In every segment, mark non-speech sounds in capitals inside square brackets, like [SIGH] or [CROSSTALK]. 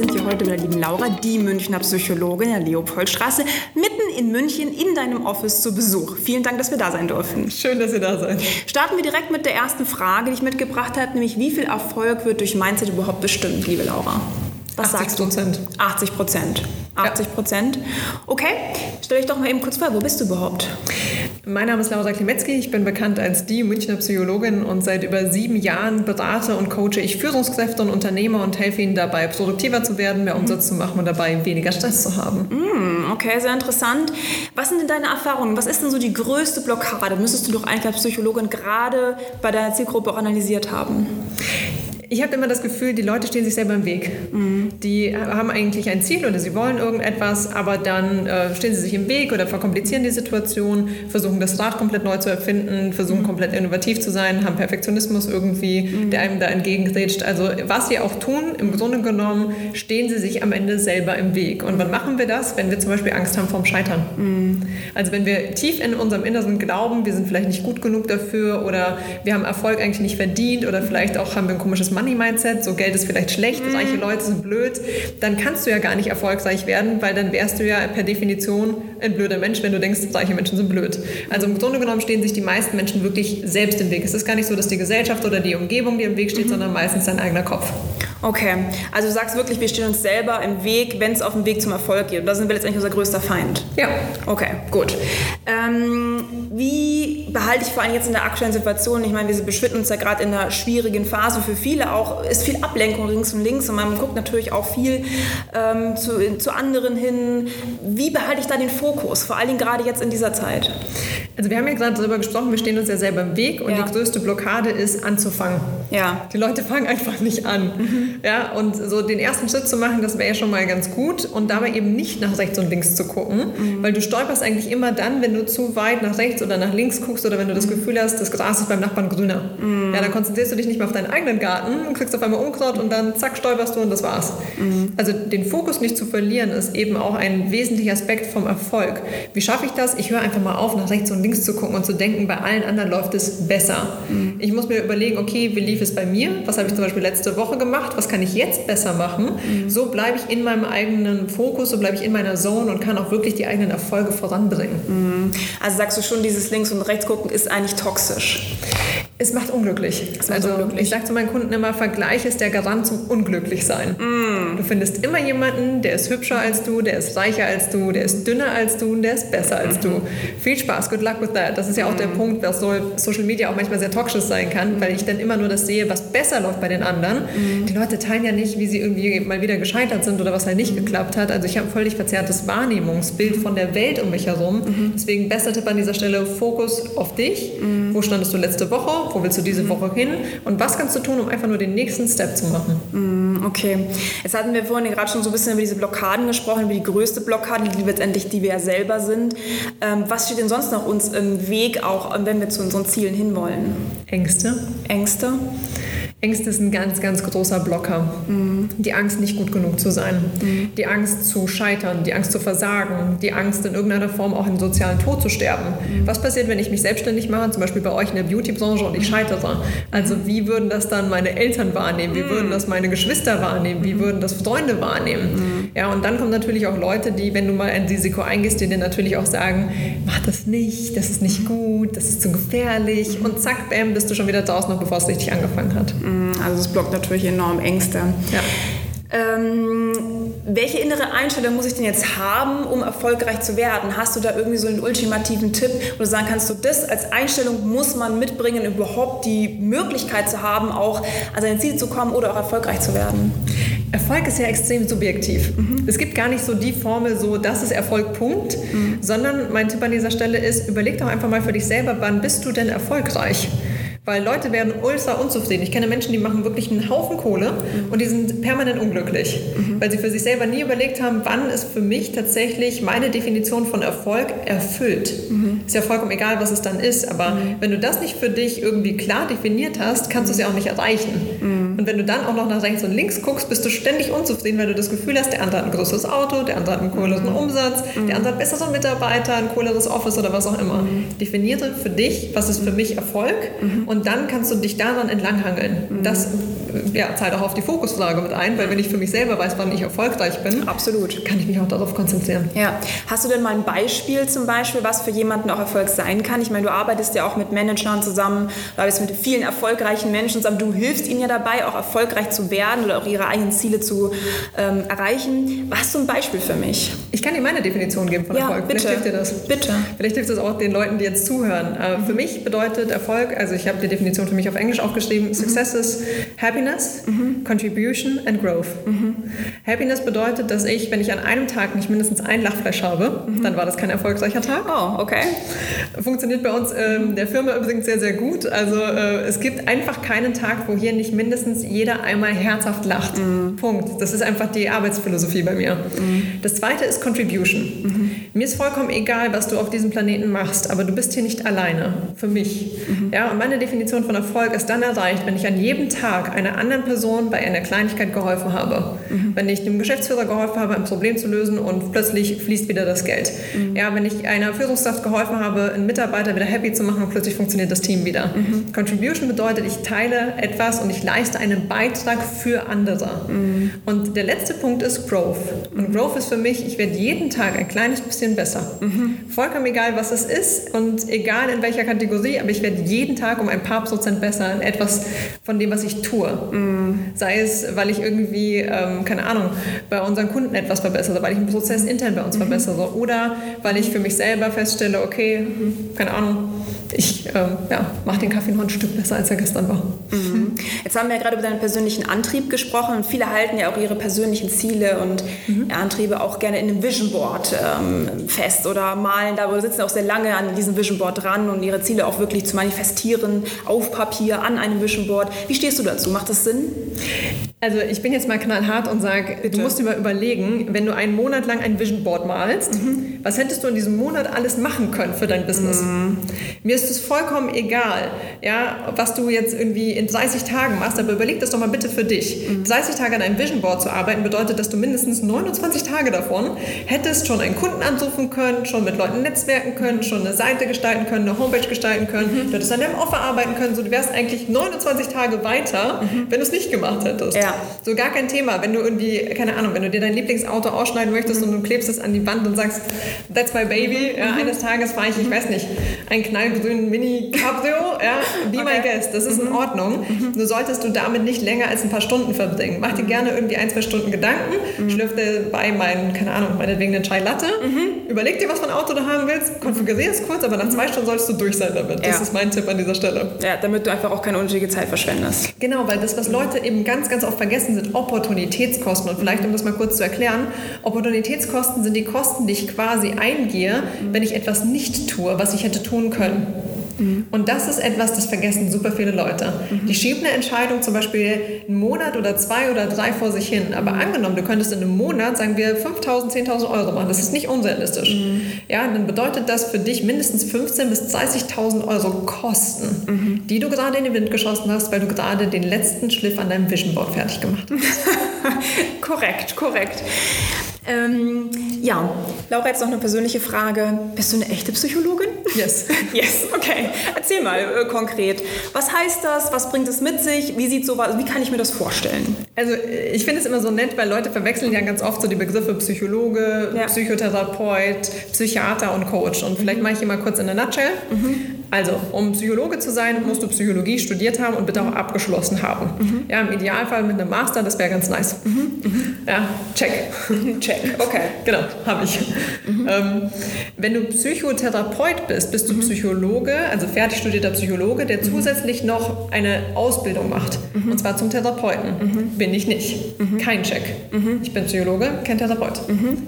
Wir sind hier heute mit der lieben Laura, die Münchner Psychologin in der Leopoldstraße, mitten in München in deinem Office zu Besuch. Vielen Dank, dass wir da sein dürfen. Schön, dass ihr da seid. Starten wir direkt mit der ersten Frage, die ich mitgebracht habe, nämlich wie viel Erfolg wird durch Mindset überhaupt bestimmt, liebe Laura? Was 80 Prozent. 80 Prozent. 80 Prozent. Okay, stell dich doch mal eben kurz vor, wo bist du überhaupt? Mein Name ist Laura Klimetzki, ich bin bekannt als die Münchner Psychologin und seit über sieben Jahren berate und coache ich Führungskräfte und Unternehmer und helfe ihnen dabei, produktiver zu werden, mehr Umsatz zu machen und dabei weniger Stress zu haben. Mm, okay, sehr interessant. Was sind denn deine Erfahrungen? Was ist denn so die größte Blockade? Müsstest du doch eigentlich als Psychologin gerade bei deiner Zielgruppe auch analysiert haben? Ich habe immer das Gefühl, die Leute stehen sich selber im Weg. Mhm. Die haben eigentlich ein Ziel oder sie wollen irgendetwas, aber dann äh, stehen sie sich im Weg oder verkomplizieren die Situation, versuchen das Rad komplett neu zu erfinden, versuchen mhm. komplett innovativ zu sein, haben Perfektionismus irgendwie, mhm. der einem da entgegengrätscht. Also was sie auch tun, im Grunde genommen stehen sie sich am Ende selber im Weg. Und wann machen wir das? Wenn wir zum Beispiel Angst haben vorm Scheitern. Mhm. Also wenn wir tief in unserem Inneren glauben, wir sind vielleicht nicht gut genug dafür oder wir haben Erfolg eigentlich nicht verdient oder vielleicht auch haben wir ein komisches Money-Mindset, so Geld ist vielleicht schlecht, mhm. reiche Leute sind blöd, dann kannst du ja gar nicht erfolgreich werden, weil dann wärst du ja per Definition ein blöder Mensch, wenn du denkst, reiche Menschen sind blöd. Also im Grunde genommen stehen sich die meisten Menschen wirklich selbst im Weg. Es ist gar nicht so, dass die Gesellschaft oder die Umgebung dir im Weg steht, mhm. sondern meistens dein eigener Kopf. Okay, also du sagst wirklich, wir stehen uns selber im Weg, wenn es auf dem Weg zum Erfolg geht. Und da sind wir letztendlich unser größter Feind. Ja. Okay, gut. Ähm, wie behalte ich vor allem jetzt in der aktuellen Situation, ich meine, wir befinden uns ja gerade in einer schwierigen Phase für viele auch, ist viel Ablenkung links und links und man guckt natürlich auch viel ähm, zu, zu anderen hin. Wie behalte ich da den Fokus, vor allem gerade jetzt in dieser Zeit? Also wir haben ja gerade darüber gesprochen, wir stehen uns ja selber im Weg und ja. die größte Blockade ist anzufangen. Ja. Die Leute fangen einfach nicht an. Mhm. Ja, und so den ersten Schritt zu machen, das wäre ja schon mal ganz gut und dabei eben nicht nach rechts und links zu gucken, mhm. weil du stolperst eigentlich immer dann, wenn du zu weit nach rechts oder nach links guckst oder wenn du das mhm. Gefühl hast, das Gras ist beim Nachbarn grüner. Mhm. Ja, dann konzentrierst du dich nicht mehr auf deinen eigenen Garten und kriegst auf einmal Unkraut und dann zack, stolperst du und das war's. Mhm. Also den Fokus nicht zu verlieren, ist eben auch ein wesentlicher Aspekt vom Erfolg. Wie schaffe ich das? Ich höre einfach mal auf, nach rechts und links zu gucken und zu denken, bei allen anderen läuft es besser. Mhm. Ich muss mir überlegen, okay, wie lief es bei mir? Was habe ich zum Beispiel letzte Woche gemacht? Was kann ich jetzt besser machen, mhm. so bleibe ich in meinem eigenen Fokus, so bleibe ich in meiner Zone und kann auch wirklich die eigenen Erfolge voranbringen. Mhm. Also sagst du schon, dieses Links- und Rechts-Gucken ist eigentlich toxisch? Es macht unglücklich. Es macht also unglücklich. ich sage zu meinen Kunden immer, Vergleich ist der Garant zum Unglücklichsein. Mm. Du findest immer jemanden, der ist hübscher als du, der ist reicher als du, der ist dünner als du und der ist besser als du. Mhm. Viel Spaß, good luck with that. Das ist ja auch mm. der mhm. Punkt, dass Social Media auch manchmal sehr toxisch sein kann, weil ich dann immer nur das sehe, was besser läuft bei den anderen. Mhm. Die Leute teilen ja nicht, wie sie irgendwie mal wieder gescheitert sind oder was halt nicht geklappt hat. Also ich habe ein völlig verzerrtes Wahrnehmungsbild von der Welt um mich herum. Deswegen besser Tipp an dieser Stelle, Fokus auf dich. Wo standest du letzte Woche? Wo willst du diese Woche hin und was kannst du tun, um einfach nur den nächsten Step zu machen. Mm, okay, jetzt hatten wir vorhin gerade schon so ein bisschen über diese Blockaden gesprochen, über die größte Blockade, die letztendlich die wir ja selber sind. Ähm, was steht denn sonst noch uns im Weg, auch wenn wir zu unseren Zielen hinwollen? Ängste. Ängste. Ängste ist ein ganz, ganz großer Blocker. Mhm. Die Angst, nicht gut genug zu sein, mhm. die Angst zu scheitern, die Angst zu versagen, die Angst, in irgendeiner Form auch im sozialen Tod zu sterben. Mhm. Was passiert, wenn ich mich selbstständig mache, zum Beispiel bei euch in der Beauty-Branche und ich scheitere? Also wie würden das dann meine Eltern wahrnehmen? Wie würden das meine Geschwister wahrnehmen? Wie würden das Freunde wahrnehmen? Ja, und dann kommen natürlich auch Leute, die, wenn du mal ein Risiko eingehst, die dir natürlich auch sagen, mach das nicht, das ist nicht gut, das ist zu gefährlich und zack, bam, bist du schon wieder draußen, noch bevor es richtig angefangen hat. Mhm, also es blockt natürlich enorm Ängste. Ja. Ähm, welche innere Einstellung muss ich denn jetzt haben, um erfolgreich zu werden? Hast du da irgendwie so einen ultimativen Tipp, wo du sagen kannst, du das als Einstellung muss man mitbringen, überhaupt die Möglichkeit zu haben, auch an seine Ziele zu kommen oder auch erfolgreich zu werden? Erfolg ist ja extrem subjektiv. Mhm. Es gibt gar nicht so die Formel, so das ist Erfolg, Punkt, mhm. sondern mein Tipp an dieser Stelle ist, überleg doch einfach mal für dich selber, wann bist du denn erfolgreich? Weil Leute werden ultra unzufrieden. Ich kenne Menschen, die machen wirklich einen Haufen Kohle und die sind permanent unglücklich, weil sie für sich selber nie überlegt haben, wann ist für mich tatsächlich meine Definition von Erfolg erfüllt. Ist ja vollkommen egal, was es dann ist, aber wenn du das nicht für dich irgendwie klar definiert hast, kannst du es ja auch nicht erreichen. Und wenn du dann auch noch nach rechts und links guckst, bist du ständig unzufrieden, weil du das Gefühl hast, der andere hat ein größeres Auto, der andere hat einen cooleren Umsatz, der andere hat bessere Mitarbeiter, ein cooleres Office oder was auch immer. Definiere für dich, was ist für mich Erfolg und dann kannst du dich daran entlanghangeln. Das ja, zahlt auch auf die Fokusfrage mit ein, weil wenn ich für mich selber weiß, wann ich erfolgreich bin, Absolut. kann ich mich auch darauf konzentrieren. Ja. Hast du denn mal ein Beispiel zum Beispiel, was für jemanden auch Erfolg sein kann? Ich meine, du arbeitest ja auch mit Managern zusammen, du arbeitest mit vielen erfolgreichen Menschen zusammen. Du hilfst ihnen ja dabei, auch erfolgreich zu werden oder auch ihre eigenen Ziele zu ähm, erreichen. Hast du ein Beispiel für mich? Ich kann dir meine Definition geben von Ja, Erfolg. bitte. Vielleicht hilft dir das. Bitte. Vielleicht hilft es auch den Leuten, die jetzt zuhören. Äh, Für mich bedeutet Erfolg, also ich habe die Definition für mich auf Englisch aufgeschrieben, Success is Happiness, Contribution and Growth. Happiness bedeutet, dass ich, wenn ich an einem Tag nicht mindestens ein Lachfleisch habe, dann war das kein erfolgreicher Tag. Oh, okay. Funktioniert bei uns ähm, der Firma übrigens sehr, sehr gut. Also äh, es gibt einfach keinen Tag, wo hier nicht mindestens jeder einmal herzhaft lacht. Punkt. Das ist einfach die Arbeitsphilosophie bei mir. Das zweite ist Contribution. Mir ist vollkommen egal, was du auf diesem Planeten machst, aber du bist hier nicht alleine. Für mich. Ja, und meine Definition von Erfolg ist dann erreicht, wenn ich an jedem Tag einer anderen Person bei einer Kleinigkeit geholfen habe. Wenn ich dem Geschäftsführer geholfen habe, ein Problem zu lösen und plötzlich fließt wieder das Geld. Ja, wenn ich einer Führungskraft geholfen habe, einen Mitarbeiter wieder happy zu machen und plötzlich funktioniert das Team wieder. Contribution bedeutet, ich teile etwas und ich leiste einen Beitrag für andere. Und der letzte Punkt ist Growth. Und Growth ist für mich, ich werde jeden Tag ein kleines bisschen besser. Vollkommen egal, was es ist und egal in welcher Kategorie, aber ich werde jeden Tag um ein paar Prozent besser in etwas von dem, was ich tue. Sei es, weil ich irgendwie, ähm, keine Ahnung, bei unseren Kunden etwas verbessere, weil ich einen Prozess intern bei uns verbessere oder weil ich für mich selber feststelle, okay, keine Ahnung, ich ähm, ja, mache den Kaffee noch ein Stück besser, als er gestern war. Jetzt haben wir ja gerade über deinen persönlichen Antrieb gesprochen und viele halten ja auch ihre persönlichen Ziele und ja, Antriebe auch gerne in einem Vision Board ähm, fest oder malen da oder sitzen auch sehr lange an diesem Vision Board dran und ihre Ziele auch wirklich zu manifestieren auf Papier an einem Vision Board. Wie stehst du dazu? Macht das Sinn? Also ich bin jetzt mal knallhart und sage, du musst dir mal überlegen, wenn du einen Monat lang ein Vision Board malst, was hättest du in diesem Monat alles machen können für dein Business? Mir ist es vollkommen egal, ja, was du jetzt irgendwie in 30 Tagen machst, aber überleg das doch mal bitte für dich. 30 Tage an einem Vision Board zu arbeiten bedeutet, dass du mindestens 29 Tage davon hättest schon einen Kunden anrufen können, schon mit Leuten netzwerken können, schon eine Seite gestalten können, eine Homepage gestalten können, du hättest an deinem Offer arbeiten können, so du wärst eigentlich 29 Tage weiter, wenn du es nicht gemacht hättest. Ja. So gar kein Thema. Wenn du irgendwie, keine Ahnung, wenn du dir dein Lieblingsauto ausschneiden möchtest und du klebst es an die Wand und sagst, that's my baby, ja, eines Tages fahre ich, ich weiß nicht, einen knallgrünen Mini Cabrio, ja, be my Okay. guest, das ist in Ordnung. Nur solltest du damit nicht länger als ein paar Stunden verbringen. Mach dir gerne irgendwie ein, zwei Stunden Gedanken, schlürf dir bei meinen, keine Ahnung, meinetwegen den Chai Latte, überleg dir, was für ein Auto du haben willst, konfigurier es kurz, aber nach zwei Stunden solltest du durch sein damit. Das Ja. ist mein Tipp an dieser Stelle. Ja, damit du einfach auch keine unnötige Zeit verschwendest. Genau, weil das, was Leute eben ganz, ganz oft vergessen, sind Opportunitätskosten. Und vielleicht, um das mal kurz zu erklären, Opportunitätskosten sind die Kosten, die ich quasi eingehe, wenn ich etwas nicht tue, was ich hätte tun können. Und das ist etwas, das vergessen super viele Leute. Die schieben eine Entscheidung zum Beispiel einen Monat oder zwei oder drei vor sich hin. Aber angenommen, du könntest in einem Monat, sagen wir, 5.000, 10.000 Euro machen. Das ist nicht unrealistisch. Ja, dann bedeutet das für dich mindestens 15.000 bis 30.000 Euro Kosten, die du gerade in den Wind geschossen hast, weil du gerade den letzten Schliff an deinem Vision Board fertig gemacht hast. [LAUGHS] korrekt, korrekt. Ähm, ja, Laura, jetzt noch eine persönliche Frage. Bist du eine echte Psychologin? Yes. [LAUGHS] Yes, okay. Erzähl mal äh, konkret. Was heißt das? Was bringt es mit sich? Wie sieht sowas, wie kann ich mir das vorstellen? Also ich finde es immer so nett, weil Leute verwechseln ja ganz oft so die Begriffe Psychologe, Ja. Psychotherapeut, Psychiater und Coach. Und vielleicht mache ich hier mal kurz in der Nutshell. Also, um Psychologe zu sein, musst du Psychologie studiert haben und bitte auch abgeschlossen haben. Ja, im Idealfall mit einem Master, das wäre ganz nice. Ja, check. [LAUGHS] Check, okay. Genau, habe ich. Ähm, wenn du Psychotherapeut bist, bist du Psychologe, also fertig studierter Psychologe, der zusätzlich noch eine Ausbildung macht. Und zwar zum Therapeuten. Bin ich nicht. Kein Check. Ich bin Psychologe, kein Therapeut.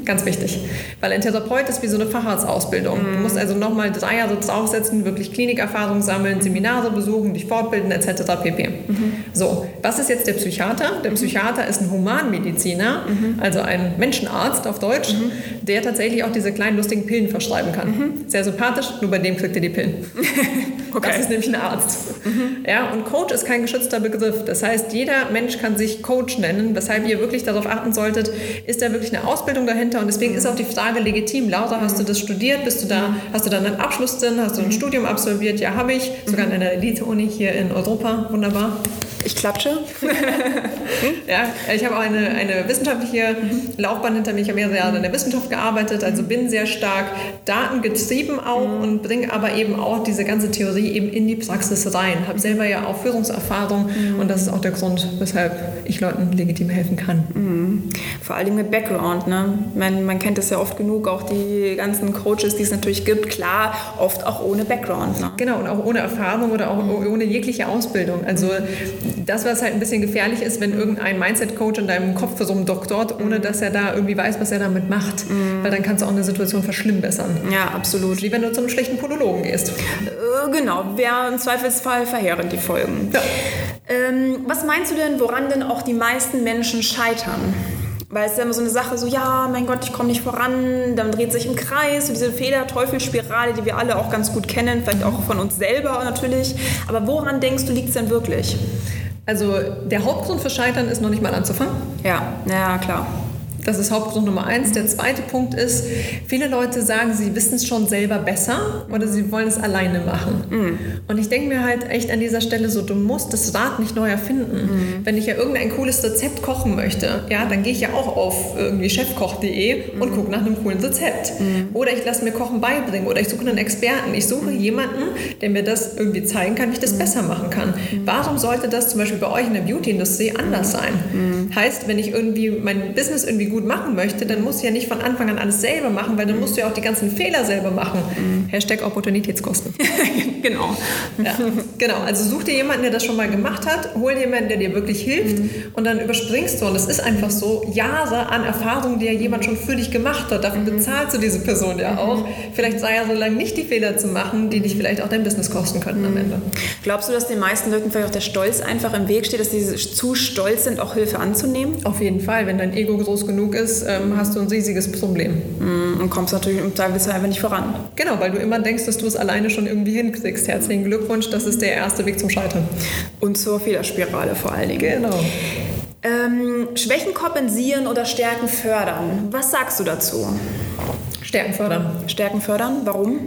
Ganz wichtig. Weil ein Therapeut ist wie so eine Facharztausbildung. Du musst also nochmal drei Jahre draufsetzen, wirklich Klinikerfahrung sammeln, Seminare besuchen, dich fortbilden etc. pp. Mhm. So, was ist jetzt der Psychiater? Der Psychiater ist ein Humanmediziner, mhm. also ein Menschenarzt auf Deutsch, mhm. der tatsächlich auch diese kleinen lustigen Pillen verschreiben kann. Mhm. Sehr sympathisch, nur bei dem kriegt ihr die Pillen. [LAUGHS] okay. Das ist nämlich ein Arzt. Mhm. Ja, und Coach ist kein geschützter Begriff. Das heißt, jeder Mensch kann sich Coach nennen, weshalb ihr wirklich darauf achten solltet, ist da wirklich eine Ausbildung dahinter? Und deswegen ist auch die Frage legitim. Laura, hast du das studiert? Bist du da, hast du da einen Abschluss drin? Hast du ein Studium absolviert? Ja, habe ich. Sogar an einer Elite-Uni hier in Europa. Wunderbar. Ich klatsche. [LAUGHS] ja, ich habe auch eine, eine wissenschaftliche Laufbahn hinter mir. Ich habe mehrere Jahre in der Wissenschaft gearbeitet, also bin sehr stark datengetrieben auch mhm. und bringe aber eben auch diese ganze Theorie eben in die Praxis rein. Habe selber ja auch Führungserfahrung mhm. und das ist auch der Grund, weshalb ich Leuten legitim helfen kann. Mhm. Vor allem mit Background. Ne? Man, man kennt das ja oft genug, auch die ganzen Coaches, die es natürlich gibt, klar, oft auch ohne Background. Ne? Genau, und auch ohne Erfahrung oder auch ohne jegliche Ausbildung. Also das, was halt ein bisschen gefährlich ist, wenn irgendein Mindset-Coach in deinem Kopf für so einen Doktor, ohne dass er da irgendwie weiß, was er damit macht. Mhm. Weil dann kannst du auch eine Situation verschlimmbessern. Ja, absolut. Wie wenn du zu einem schlechten Ponologen gehst. Äh, genau, wäre im Zweifelsfall verheerend die Folgen. Ja. Ähm, was meinst du denn, woran denn auch die meisten Menschen scheitern? Weil es ist ja immer so eine Sache, so, ja, mein Gott, ich komme nicht voran, dann dreht sich im Kreis, so diese Fehler-Teufel-Spirale, die wir alle auch ganz gut kennen, vielleicht auch von uns selber natürlich. Aber woran denkst du, liegt es denn wirklich? Also der Hauptgrund für Scheitern ist noch nicht mal anzufangen. Ja, ja, klar. Das ist Hauptgrund Nummer eins. Der zweite Punkt ist, viele Leute sagen, sie wissen es schon selber besser oder sie wollen es alleine machen. Mhm. Und ich denke mir halt echt an dieser Stelle so, du musst das Rad nicht neu erfinden. Mhm. Wenn ich ja irgendein cooles Rezept kochen möchte, ja, dann gehe ich ja auch auf irgendwie chefkoch.de mhm. und gucke nach einem coolen Rezept. Mhm. Oder ich lasse mir Kochen beibringen oder ich suche einen Experten. Ich suche jemanden, der mir das irgendwie zeigen kann, wie ich das besser machen kann. Warum sollte das zum Beispiel bei euch in der Beauty-Industrie anders sein? Heißt, wenn ich irgendwie mein Business irgendwie gut machen möchte, dann muss ich ja nicht von Anfang an alles selber machen, weil dann musst du ja auch die ganzen Fehler selber machen. Mhm. Hashtag Opportunitätskosten. [LAUGHS] genau. Ja, genau. Also such dir jemanden, der das schon mal gemacht hat, hol dir jemanden, der dir wirklich hilft mhm. und dann überspringst du, und es ist einfach so, Jahre an Erfahrung, die ja jemand schon für dich gemacht hat. Dafür mhm. bezahlst du diese Person ja auch. Mhm. Vielleicht sei ja so lange nicht die Fehler zu machen, die dich vielleicht auch dein Business kosten könnten am mhm. Ende. Glaubst du, dass den meisten Leuten vielleicht auch der Stolz einfach im Weg steht, dass sie zu stolz sind, auch Hilfe anzunehmen? Auf jeden Fall. Wenn dein Ego groß genug genug ist, ähm, hast du ein riesiges Problem. Mm, und kommst natürlich im Zweifelsfall einfach nicht voran. Genau, weil du immer denkst, dass du es alleine schon irgendwie hinkriegst. Herzlichen Glückwunsch, das ist der erste Weg zum Scheitern. Und zur Fehlerspirale vor allen Dingen. Genau. Ähm, Schwächen kompensieren oder Stärken fördern. Was sagst du dazu? Stärken fördern. Stärken fördern, warum?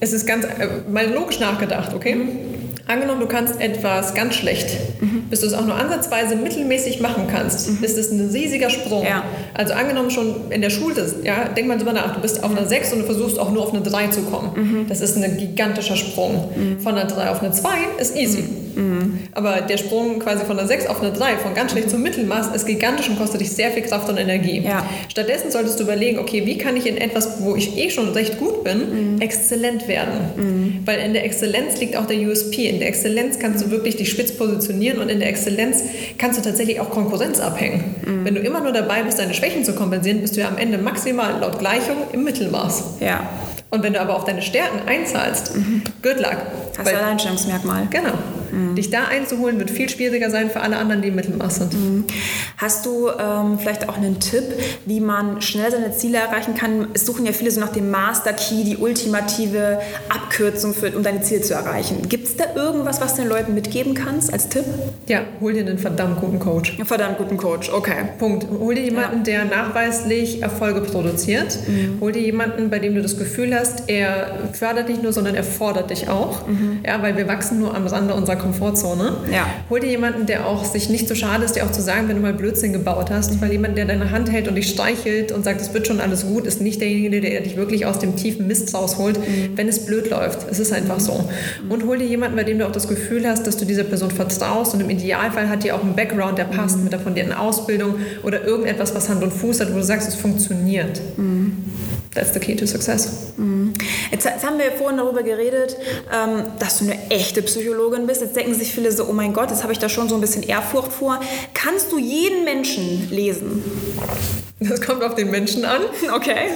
Es ist ganz äh, mal logisch nachgedacht, okay? Mhm. Angenommen, du kannst etwas ganz schlecht, mhm. bis du es auch nur ansatzweise mittelmäßig machen kannst, mhm. ist es ein riesiger Sprung. Ja. Also angenommen schon in der Schule, ja, denk mal drüber nach, du bist auf einer 6 und du versuchst auch nur auf eine 3 zu kommen. Mhm. Das ist ein gigantischer Sprung. Mhm. Von einer 3 auf eine 2 ist easy. Mhm. Aber der Sprung quasi von einer 6 auf eine 3, von ganz schlecht zum Mittelmaß, ist gigantisch und kostet dich sehr viel Kraft und Energie. Ja. Stattdessen solltest du überlegen, okay, wie kann ich in etwas, wo ich eh schon recht gut bin, mhm. exzellent werden? Weil in der Exzellenz liegt auch der USP. In der Exzellenz kannst du wirklich dich spitz positionieren und in der Exzellenz kannst du tatsächlich auch Konkurrenz abhängen. Mhm. Wenn du immer nur dabei bist, deine Schwächen zu kompensieren, bist du ja am Ende maximal laut Gleichung im Mittelmaß. Ja. Und wenn du aber auf deine Stärken einzahlst, mhm. good luck. Das ist ein Alleinstellungsmerkmal. Genau. Mhm. Dich da einzuholen, wird viel schwieriger sein für alle anderen, die im Mittelmaß sind. Mhm. Hast du ähm, vielleicht auch einen Tipp, wie man schnell seine Ziele erreichen kann? Es suchen ja viele so nach dem Master Key, die ultimative Abkürzung, für, um deine Ziele zu erreichen. Gibt es da irgendwas, was du den Leuten mitgeben kannst als Tipp? Ja, hol dir einen verdammt guten Coach. Einen verdammt guten Coach, okay. Punkt. Hol dir jemanden, ja. der nachweislich Erfolge produziert. Mhm. Hol dir jemanden, bei dem du das Gefühl hast, er fördert dich nur, sondern er fordert dich auch. Mhm. Ja, weil wir wachsen nur am Rande unserer Komfortzone. Ja. Hol dir jemanden, der auch sich nicht so schade ist, der auch zu sagen, wenn du mal Blödsinn gebaut hast, weil jemand, der deine Hand hält und dich streichelt und sagt, es wird schon alles gut, ist nicht derjenige, der dich wirklich aus dem tiefen Mist rausholt, mhm. wenn es blöd läuft. Es ist einfach so. Mhm. Und hol dir jemanden, bei dem du auch das Gefühl hast, dass du dieser Person vertraust und im Idealfall hat dir auch einen Background, der passt mhm. mit der fundierten Ausbildung oder irgendetwas, was Hand und Fuß hat, wo du sagst, es funktioniert. Mhm. That's the key to success. Mhm. Jetzt, jetzt, haben wir vorhin darüber geredet, ähm, dass du eine echte Psychologin bist. Jetzt denken sich viele so, oh mein Gott, jetzt habe ich da schon so ein bisschen Ehrfurcht vor. Kannst du jeden Menschen lesen? Das kommt auf den Menschen an. Okay.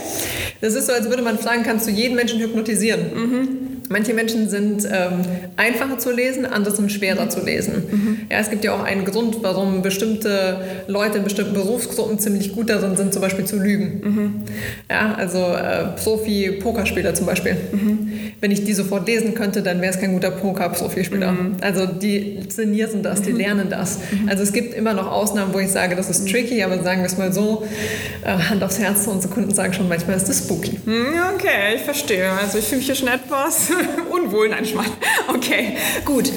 Das ist so, als würde man fragen, kannst du jeden Menschen hypnotisieren? Mhm. Manche Menschen sind ähm, einfacher zu lesen, andere sind schwerer zu lesen. Mhm. Ja, es gibt ja auch einen Grund, warum bestimmte Leute in bestimmten Berufsgruppen ziemlich gut darin sind, zum Beispiel zu lügen. Mhm. Ja, also äh, Profi-Pokerspieler zum Beispiel. Mhm. Wenn ich die sofort lesen könnte, dann wäre es kein guter Poker-Profispieler. Mhm. Also die trainieren das, die mhm. lernen das. Mhm. Also es gibt immer noch Ausnahmen, wo ich sage, das ist tricky, aber sagen wir es mal so, äh, Hand aufs Herz, unsere Kunden sagen schon, manchmal ist das spooky. Okay, ich verstehe. Also ich fühle mich hier schon etwas [LAUGHS] unwohl. Nein, Schmarrn. Okay, gut.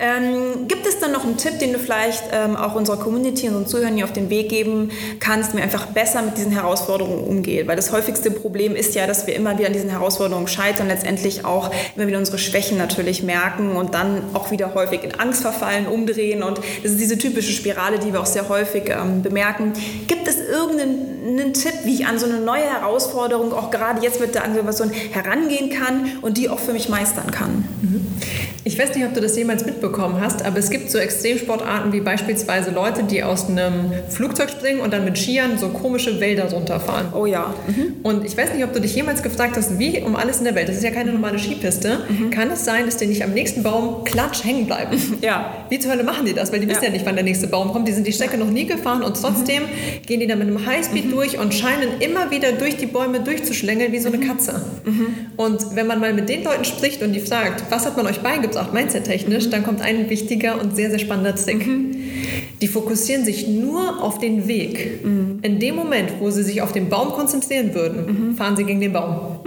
Ähm, gibt es dann noch einen Tipp, den du vielleicht ähm, auch unserer Community und unseren Zuhörern hier auf den Weg geben kannst, wie man einfach besser mit diesen Herausforderungen umgeht? Weil das häufigste Problem ist ja, dass wir immer wieder an diesen Herausforderungen scheitern und letztendlich auch immer wieder unsere Schwächen natürlich merken und dann auch wieder häufig in Angst verfallen, umdrehen. Und das ist diese typische Spirale, die wir auch sehr häufig ähm, bemerken. Gibt es irgendeinen Tipp, wie ich an so eine neue Herausforderung auch gerade jetzt mit der Angeneration herangehen kann und die auch für mich meistern kann? Mhm. Ich weiß nicht, ob du das jemals mitbekommen hast, aber es gibt so Extremsportarten wie beispielsweise Leute, die aus einem Flugzeug springen und dann mit Skiern so komische Wälder runterfahren. Oh ja. Mhm. Und ich weiß nicht, ob du dich jemals gefragt hast, wie um alles in der Welt, das ist ja keine normale Skipiste, mhm. kann es sein, dass die nicht am nächsten Baum klatsch hängen bleiben? [LAUGHS] Ja. Wie zur Hölle machen die das? Weil die ja. wissen ja nicht, wann der nächste Baum kommt. Die sind die Strecke noch nie gefahren und trotzdem mhm. gehen die da mit einem Highspeed mhm. durch und scheinen immer wieder durch die Bäume durchzuschlängeln wie so eine mhm. Katze. Mhm. Und wenn man mal mit den Leuten spricht und die fragt, was hat man euch beigebracht, mindset-technisch, dann kommt ein wichtiger und sehr, sehr spannender Trick. Die fokussieren sich nur auf den Weg. In dem Moment, wo sie sich auf den Baum konzentrieren würden, fahren sie gegen den Baum.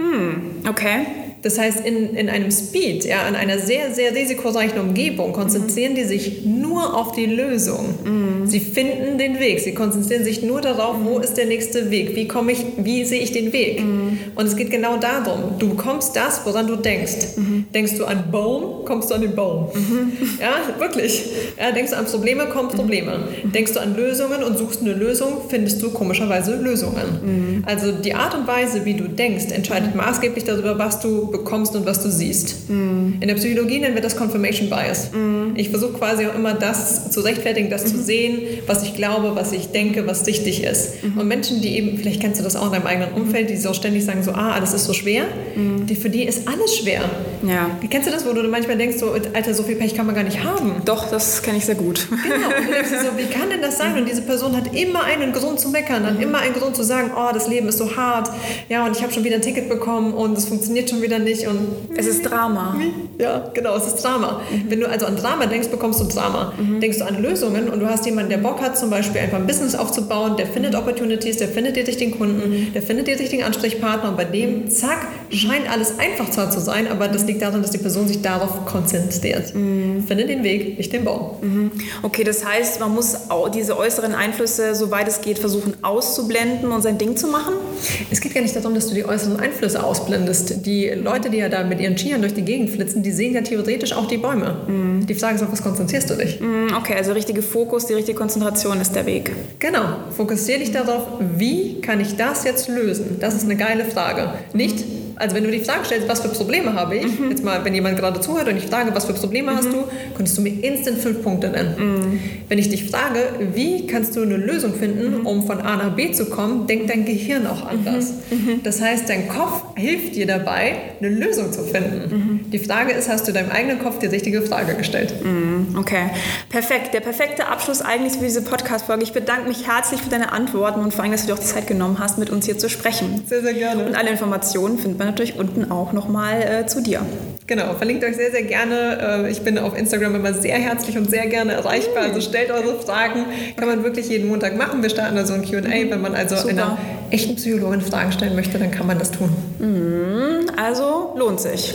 Okay. Das heißt, in, in einem Speed, ja, in einer sehr, sehr risikoreichen Umgebung, konzentrieren mhm. die sich nur auf die Lösung. Mhm. Sie finden den Weg. Sie konzentrieren sich nur darauf, wo ist der nächste Weg? Wie komme ich, wie sehe ich den Weg? Mhm. Und es geht genau darum. Du bekommst das, woran du denkst. Mhm. Denkst du an Baum, kommst du an den Baum. Mhm. Ja, wirklich. Ja, denkst du an Probleme, kommen Probleme. Mhm. Denkst du an Lösungen und suchst eine Lösung, findest du komischerweise Lösungen. Also die Art und Weise, wie du denkst, entscheidet maßgeblich darüber, was du bekommst und was du siehst. Mm. In der Psychologie nennen wir das Confirmation Bias. Mm. Ich versuche quasi auch immer das zu rechtfertigen, das mm. zu mhm. sehen, was ich glaube, was ich denke, was richtig ist. -hmm. Und Menschen, die eben, vielleicht kennst du das auch in deinem eigenen Umfeld, die so ständig sagen so, ah, alles ist so schwer, mhm. die, für die ist alles schwer. Ja. Kennst du das, wo du manchmal denkst, so, Alter, so viel Pech kann man gar nicht haben? Doch, das kenne ich sehr gut. Genau. Und du denkst dir so, [LAUGHS] wie kann denn das sein? Und diese Person hat immer einen Grund zu meckern, hat mhm. immer einen Grund zu sagen, oh, das Leben ist so hart, ja, und ich habe schon wieder ein Ticket bekommen und es funktioniert schon wieder nicht und es ist Drama. Ja, genau, es ist Drama. Mhm. Wenn du also an Drama denkst, bekommst du Drama. Mhm. Denkst du an Lösungen und du hast jemanden, der Bock hat, zum Beispiel einfach ein Business aufzubauen, der findet Opportunities, der findet dir richtigen Kunden, mhm. der findet dir richtigen Ansprechpartner und bei dem, zack, scheint alles einfach zwar zu sein, aber das liegt daran, dass die Person sich darauf konzentriert. Mhm. Finde den Weg, nicht den Baum. Mhm. Okay, das heißt, man muss diese äußeren Einflüsse, soweit es geht, versuchen auszublenden und sein Ding zu machen? Es geht gar nicht darum, dass du die äußeren Einflüsse ausblendest. Die Leute, die ja da mit ihren Skiern durch die Gegend flitzen, die sehen ja theoretisch auch die Bäume. Mhm. Die Frage ist, auf was konzentrierst du dich? Mhm, okay, also richtige Fokus, die richtige Konzentration ist der Weg. Genau. Fokussiere dich darauf, wie kann ich das jetzt lösen? Das ist eine geile Frage. Nicht, also wenn du die Frage stellst, was für Probleme habe ich, mhm. jetzt mal, wenn jemand gerade zuhört und ich frage, was für Probleme mhm. hast du, könntest du mir instant fünf Punkte nennen. Mhm. Wenn ich dich frage, wie kannst du eine Lösung finden, mhm. um von A nach B zu kommen, denkt dein Gehirn auch anders. Mhm. Mhm. Das heißt, dein Kopf hilft dir dabei, eine Lösung zu finden. Die Frage ist, hast du deinem eigenen Kopf die richtige Frage gestellt? Okay, perfekt. Der perfekte Abschluss eigentlich für diese Podcast-Folge. Ich bedanke mich herzlich für deine Antworten und vor allem, dass du dir auch die Zeit genommen hast, mit uns hier zu sprechen. Sehr, sehr gerne. Und alle Informationen findet man natürlich unten auch nochmal äh, zu dir. Genau, verlinkt euch sehr, sehr gerne. Äh, ich bin auf Instagram immer sehr herzlich und sehr gerne erreichbar. Also stellt eure Fragen. Kann man wirklich jeden Montag machen. Wir starten da so ein QA. Wenn man also Super. einer echten Psychologin Fragen stellen möchte, dann kann man das tun. Mhm, also lohnt sich.